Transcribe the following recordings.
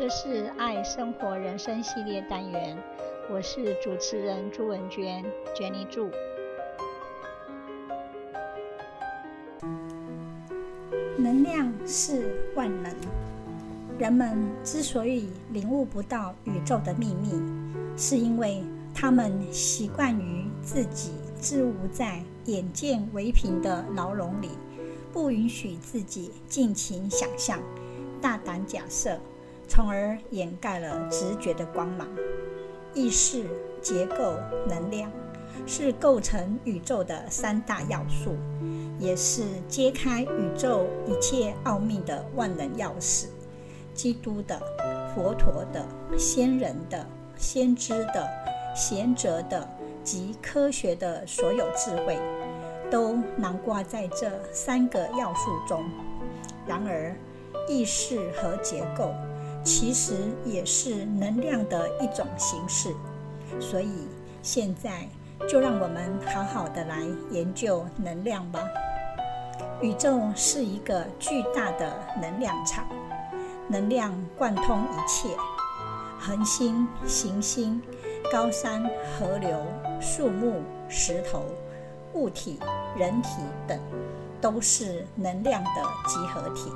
这是爱生活人生系列单元，我是主持人朱文娟，Jenny 朱。能量是万能。人们之所以领悟不到宇宙的秘密，是因为他们习惯于自己置物在眼见为凭的牢笼里，不允许自己尽情想象、大胆假设，从而掩盖了直觉的光芒。意识、结构、能量是构成宇宙的三大要素，也是揭开宇宙一切奥秘的万能钥匙。基督的、佛陀的、仙人的、先知的、贤哲的及科学的所有智慧，都囊括在这三个要素中。然而，意识和结构其实也是能量的一种形式。所以，现在就让我们好好的来研究能量吧。宇宙是一个巨大的能量场。能量贯通一切，恒星、行星、高山、河流、树木、石头、物体、人体等，都是能量的集合体。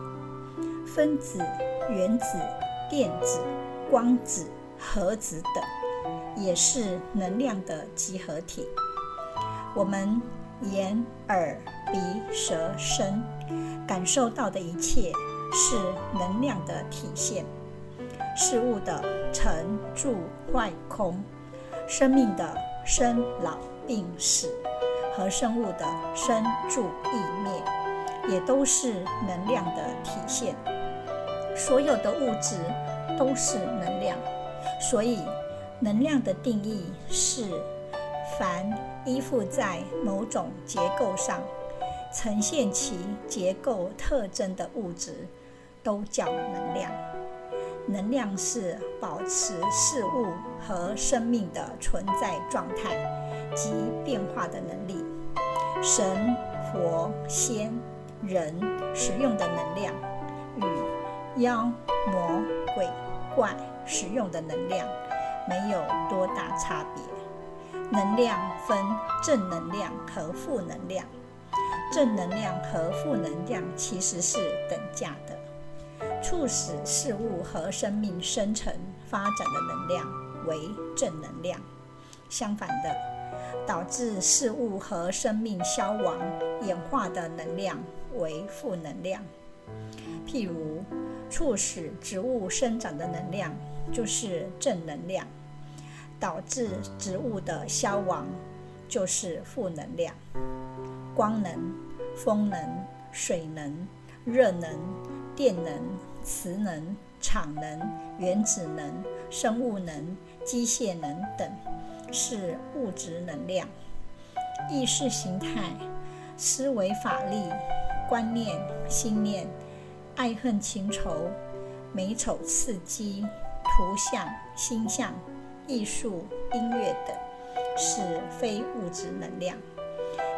分子、原子、电子、光子、核子等，也是能量的集合体。我们眼、耳、鼻、舌、身感受到的一切，是能量的体现，事物的成住坏空，生命的生老病死和生物的生住异灭，也都是能量的体现。所有的物质都是能量，所以能量的定义是：凡依附在某种结构上，呈现其结构特征的物质。都叫能量。能量是保持事物和生命的存在状态及变化的能力。神、佛、仙、人使用的能量，与妖、魔、鬼、怪使用的能量没有多大差别。能量分正能量和负能量，正能量和负能量其实是等价的。促使事物和生命生成发展的能量为正能量，相反的，导致事物和生命消亡演化的能量为负能量。譬如，促使植物生长的能量就是正能量，导致植物的消亡就是负能量。光能、风能、水能、热能、电能。磁能、场能、原子能、生物能、机械能等，是物质能量。意识形态、思维法力、观念、心念、爱恨情仇、美丑刺激、图像、星象、艺术、音乐等，是非物质能量。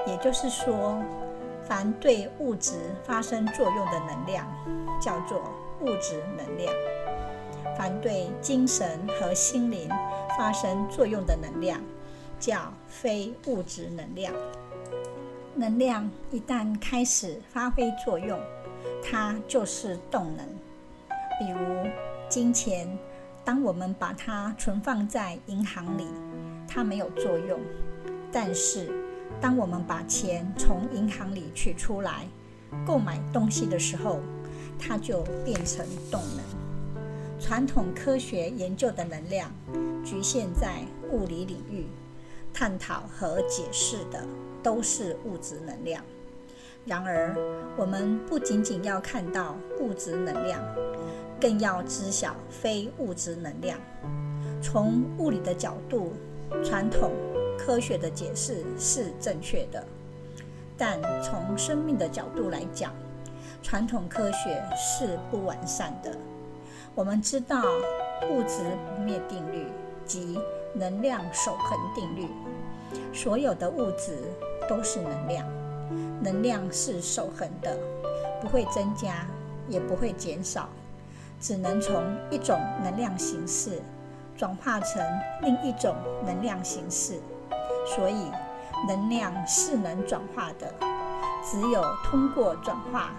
也就是说，凡对物质发生作用的能量，叫做物质能量，凡对精神和心灵发生作用的能量，叫非物质能量。能量一旦开始发挥作用，它就是动能。比如金钱，当我们把它存放在银行里，它没有作用；但是当我们把钱从银行里取出来，购买东西的时候，它就变成动能。传统科学研究的能量局限在物理领域，探讨和解释的都是物质能量。然而，我们不仅仅要看到物质能量，更要知晓非物质能量。从物理的角度，传统科学的解释是正确的，但从生命的角度来讲，传统科学是不完善的。我们知道物质不灭定律及能量守恒定律，所有的物质都是能量，能量是守恒的，不会增加，也不会减少。只能从一种能量形式转化成另一种能量形式，所以能量是能转化的，只有通过转化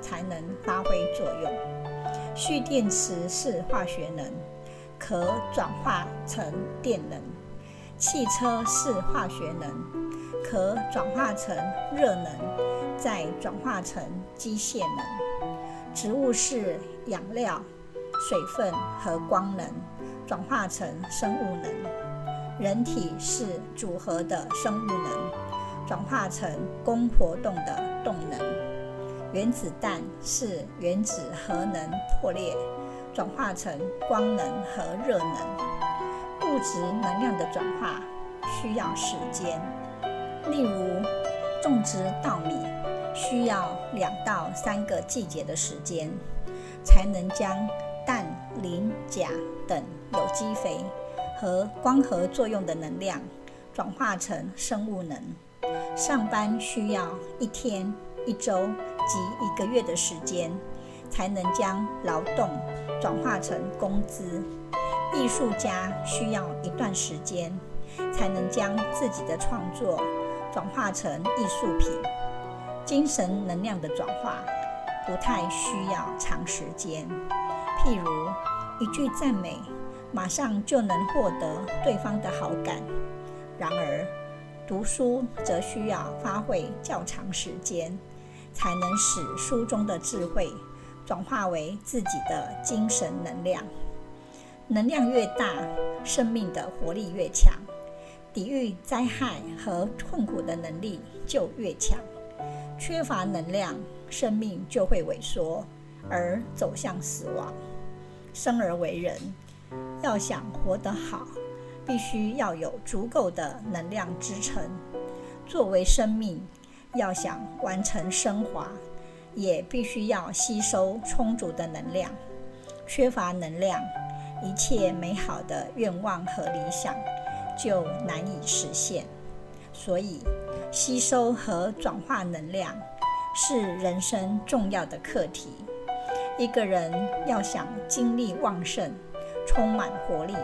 才能发挥作用。蓄电池是化学能，可转化成电能；汽车是化学能，可转化成热能，再转化成机械能。植物是养料。水分和光能转化成生物能，人体是组合的生物能转化成供活动的动能，原子弹是原子核能破裂转化成光能和热能。物质能量的转化需要时间，例如种植稻米需要两到三个季节的时间才能将。氮、磷、钾等有机肥和光合作用的能量转化成生物能。上班需要一天、一周及一个月的时间，才能将劳动转化成工资。艺术家需要一段时间，才能将自己的创作转化成艺术品。精神能量的转化不太需要长时间。譬如一句赞美，马上就能获得对方的好感；然而，读书则需要花费较长时间，才能使书中的智慧转化为自己的精神能量。能量越大，生命的活力越强，抵御灾害和困苦的能力就越强。缺乏能量，生命就会萎缩，而走向死亡。生而为人，要想活得好，必须要有足够的能量支撑。作为生命，要想完成升华，也必须要吸收充足的能量。缺乏能量，一切美好的愿望和理想就难以实现。所以，吸收和转化能量是人生重要的课题。一个人要想精力旺盛、充满活力，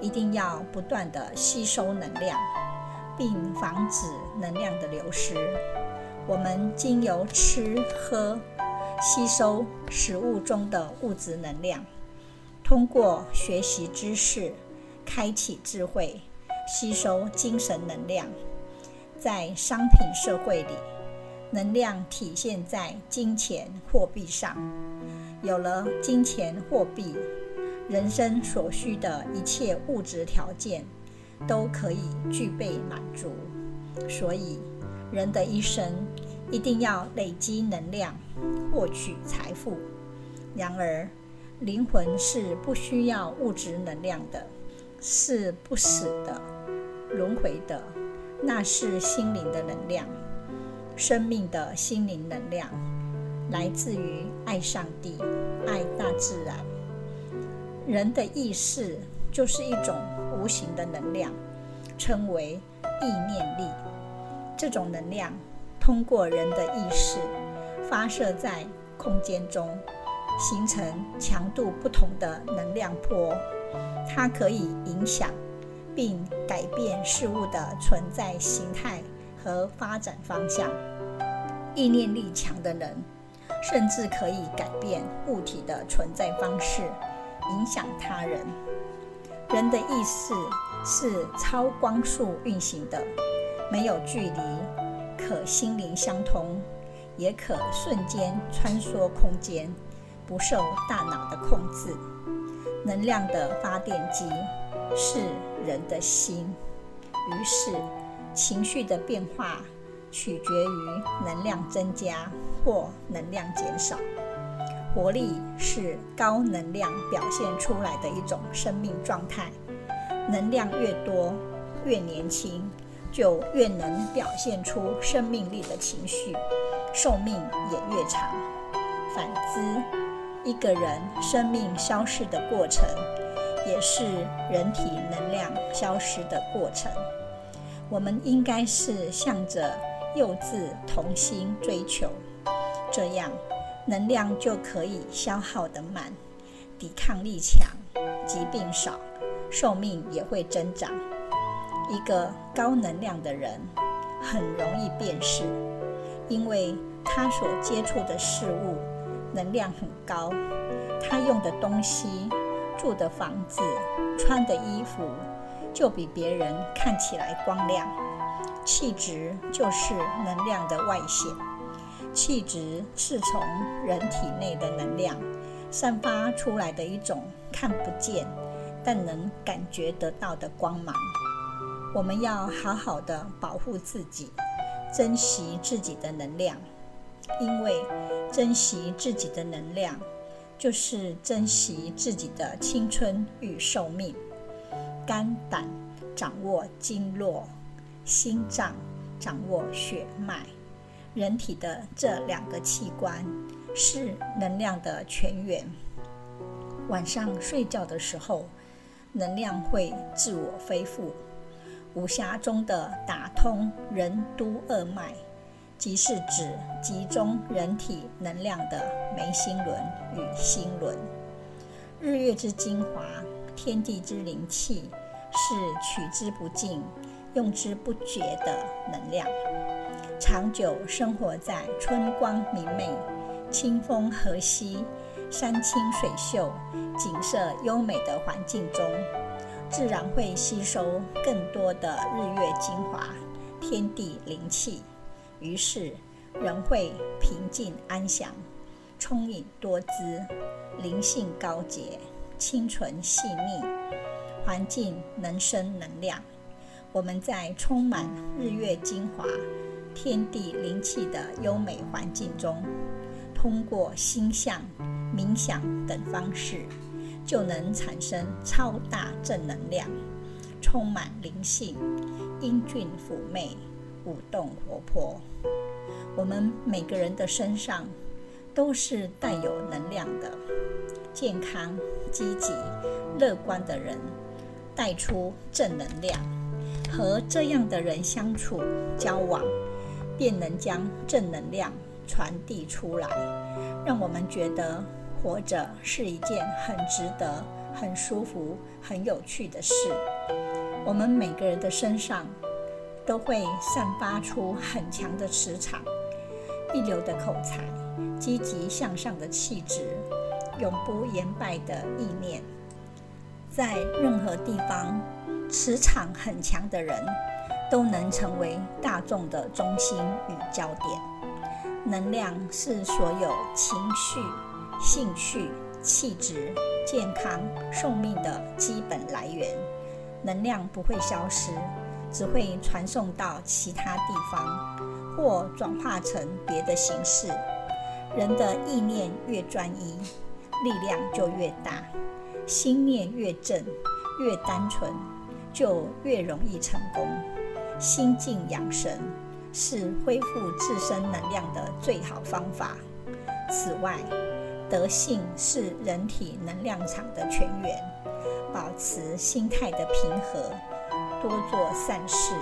一定要不断地吸收能量，并防止能量的流失。我们经由吃喝吸收食物中的物质能量，通过学习知识开启智慧，吸收精神能量。在商品社会里。能量体现在金钱货币上，有了金钱货币，人生所需的一切物质条件都可以具备满足。所以，人的一生一定要累积能量，获取财富。然而，灵魂是不需要物质能量的，是不死的，轮回的，那是心灵的能量。生命的心灵能量来自于爱上帝、爱大自然。人的意识就是一种无形的能量，称为意念力。这种能量通过人的意识发射在空间中，形成强度不同的能量波。它可以影响并改变事物的存在形态。和发展方向，意念力强的人，甚至可以改变物体的存在方式，影响他人。人的意识是超光速运行的，没有距离，可心灵相通，也可瞬间穿梭空间，不受大脑的控制。能量的发电机是人的心，于是。情绪的变化取决于能量增加或能量减少。活力是高能量表现出来的一种生命状态，能量越多，越年轻，就越能表现出生命力的情绪，寿命也越长。反之，一个人生命消逝的过程，也是人体能量消失的过程。我们应该是向着幼稚童心追求，这样能量就可以消耗得慢，抵抗力强，疾病少，寿命也会增长。一个高能量的人很容易辨识，因为他所接触的事物能量很高，他用的东西、住的房子、穿的衣服就比别人看起来光亮。气质就是能量的外显，气质是从人体内的能量散发出来的一种看不见但能感觉得到的光芒。我们要好好的保护自己，珍惜自己的能量，因为珍惜自己的能量，就是珍惜自己的青春与寿命。肝胆掌握经络。心脏掌握血脉，人体的这两个器官是能量的泉源。晚上睡觉的时候，能量会自我恢复。武侠中的打通任督二脉，即是指集中人体能量的眉心轮与心轮。日月之精华，天地之灵气，是取之不尽。用之不竭的能量，长久生活在春光明媚、清风和煦、山清水秀、景色优美的环境中，自然会吸收更多的日月精华、天地灵气，于是人会平静安详、聪颖多姿、灵性高洁、清纯细腻，环境能生能量。我们在充满日月精华、天地灵气的优美环境中，通过心象、冥想等方式，就能产生超大正能量，充满灵性，英俊妩媚，舞动活泼。我们每个人的身上都是带有能量的，健康、积极、乐观的人带出正能量。和这样的人相处交往，便能将正能量传递出来，让我们觉得活着是一件很值得、很舒服、很有趣的事。我们每个人的身上都会散发出很强的磁场，一流的口才，积极向上的气质，永不言败的意念，在任何地方。磁场很强的人，都能成为大众的中心与焦点。能量是所有情绪、兴趣、气质、健康、寿命的基本来源。能量不会消失，只会传送到其他地方，或转化成别的形式。人的意念越专一，力量就越大；心念越正，越单纯。就越容易成功。心静养神是恢复自身能量的最好方法。此外，德性是人体能量场的泉源。保持心态的平和，多做善事，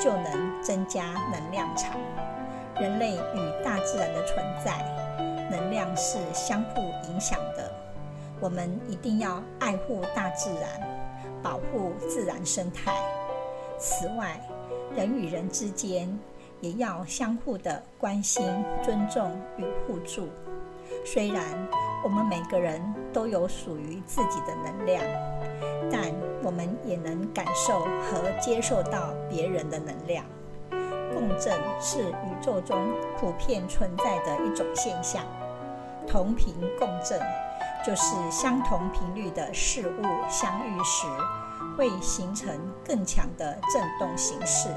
就能增加能量场。人类与大自然的存在，能量是相互影响的。我们一定要爱护大自然。保护自然生态。此外，人与人之间也要相互的关心、尊重与互助。虽然我们每个人都有属于自己的能量，但我们也能感受和接受到别人的能量。共振是宇宙中普遍存在的一种现象。同频共振。就是相同频率的事物相遇时，会形成更强的振动形式。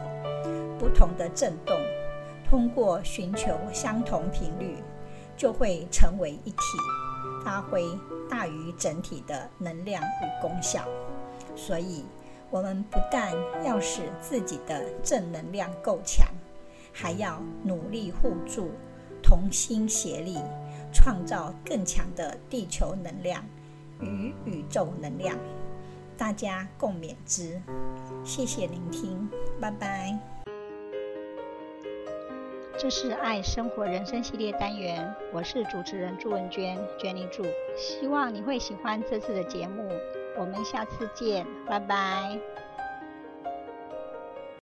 不同的振动，通过寻求相同频率，就会成为一体，发挥大于整体的能量与功效。所以，我们不但要使自己的正能量够强，还要努力互助，同心协力。创造更强的地球能量与宇宙能量，大家共勉之。谢谢聆听，拜拜。这是爱生活人生系列单元，我是主持人朱文娟，娟妮祝，希望你会喜欢这次的节目，我们下次见，拜拜。